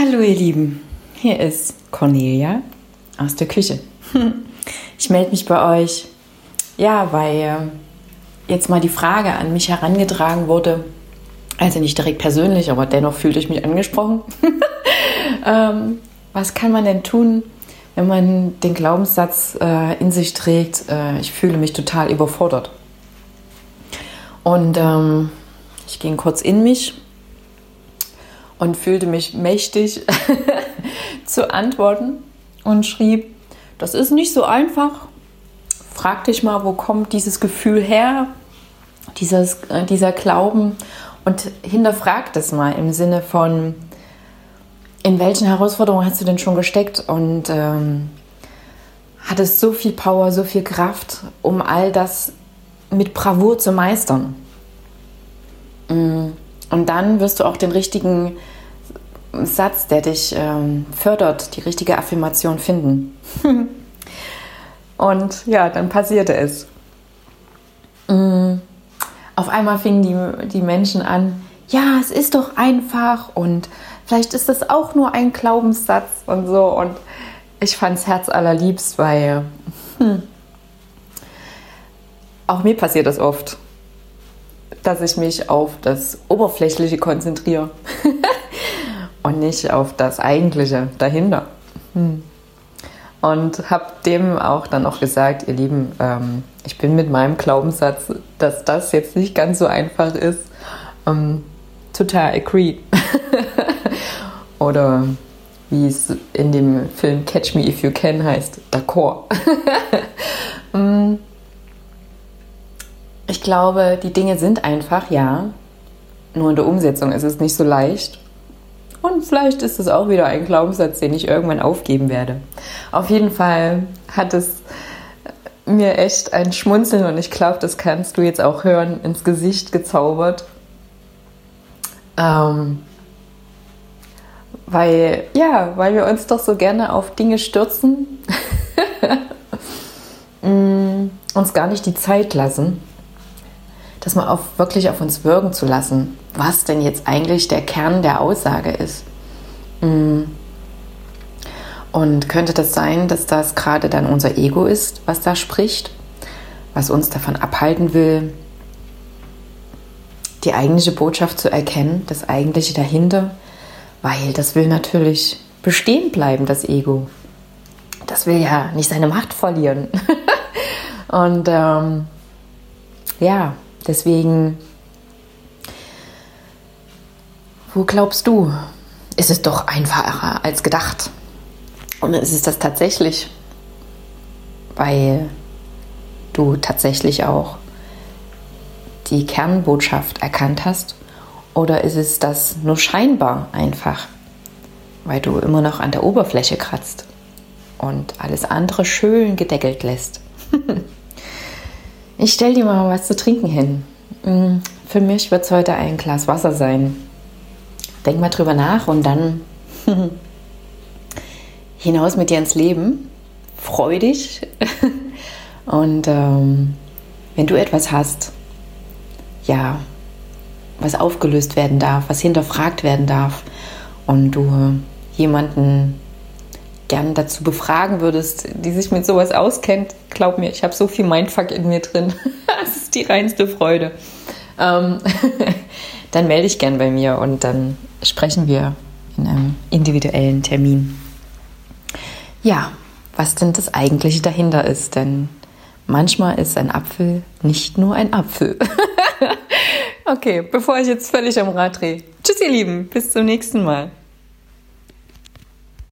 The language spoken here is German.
Hallo ihr Lieben, hier ist Cornelia aus der Küche. Ich melde mich bei euch, ja, weil jetzt mal die Frage an mich herangetragen wurde, also nicht direkt persönlich, aber dennoch fühlte ich mich angesprochen. ähm, was kann man denn tun, wenn man den Glaubenssatz äh, in sich trägt, äh, ich fühle mich total überfordert? Und ähm, ich ging kurz in mich und fühlte mich mächtig zu antworten und schrieb, das ist nicht so einfach. Frag dich mal, wo kommt dieses Gefühl her, dieses, äh, dieser Glauben und hinterfrag das mal im Sinne von, in welchen Herausforderungen hast du denn schon gesteckt und ähm, hattest so viel Power, so viel Kraft, um all das mit Bravour zu meistern. Mm. Und dann wirst du auch den richtigen Satz, der dich ähm, fördert, die richtige Affirmation finden. und ja, dann passierte es. Mm. Auf einmal fingen die, die Menschen an, ja, es ist doch einfach und vielleicht ist das auch nur ein Glaubenssatz und so. Und ich fand es herzallerliebst, weil hm, auch mir passiert das oft dass ich mich auf das Oberflächliche konzentriere und nicht auf das Eigentliche dahinter. Hm. Und habe dem auch dann auch gesagt, ihr Lieben, ähm, ich bin mit meinem Glaubenssatz, dass das jetzt nicht ganz so einfach ist, ähm, total agree. Oder wie es in dem Film Catch Me If You Can heißt, d'accord. Ich glaube, die Dinge sind einfach, ja. Nur in der Umsetzung ist es nicht so leicht. Und vielleicht ist es auch wieder ein Glaubenssatz, den ich irgendwann aufgeben werde. Auf jeden Fall hat es mir echt ein Schmunzeln und ich glaube, das kannst du jetzt auch hören, ins Gesicht gezaubert. Ähm, weil, ja, weil wir uns doch so gerne auf Dinge stürzen, mm, uns gar nicht die Zeit lassen das mal auf, wirklich auf uns wirken zu lassen, was denn jetzt eigentlich der Kern der Aussage ist. Mm. Und könnte das sein, dass das gerade dann unser Ego ist, was da spricht, was uns davon abhalten will, die eigentliche Botschaft zu erkennen, das eigentliche dahinter, weil das will natürlich bestehen bleiben, das Ego. Das will ja nicht seine Macht verlieren. Und ähm, ja, Deswegen, wo glaubst du, ist es doch einfacher als gedacht? Und ist es das tatsächlich, weil du tatsächlich auch die Kernbotschaft erkannt hast? Oder ist es das nur scheinbar einfach, weil du immer noch an der Oberfläche kratzt und alles andere schön gedeckelt lässt? Ich stell dir mal was zu trinken hin. Mm, für mich wird es heute ein Glas Wasser sein. Denk mal drüber nach und dann hinaus mit dir ins Leben. Freu dich. und ähm, wenn du etwas hast, ja, was aufgelöst werden darf, was hinterfragt werden darf und du jemanden gern dazu befragen würdest, die sich mit sowas auskennt, glaub mir, ich habe so viel Mindfuck in mir drin. das ist die reinste Freude. Ähm, dann melde dich gern bei mir und dann sprechen wir in einem individuellen Termin. Ja, was denn das eigentliche dahinter ist, denn manchmal ist ein Apfel nicht nur ein Apfel. okay, bevor ich jetzt völlig am Rad drehe. Tschüss, ihr Lieben, bis zum nächsten Mal.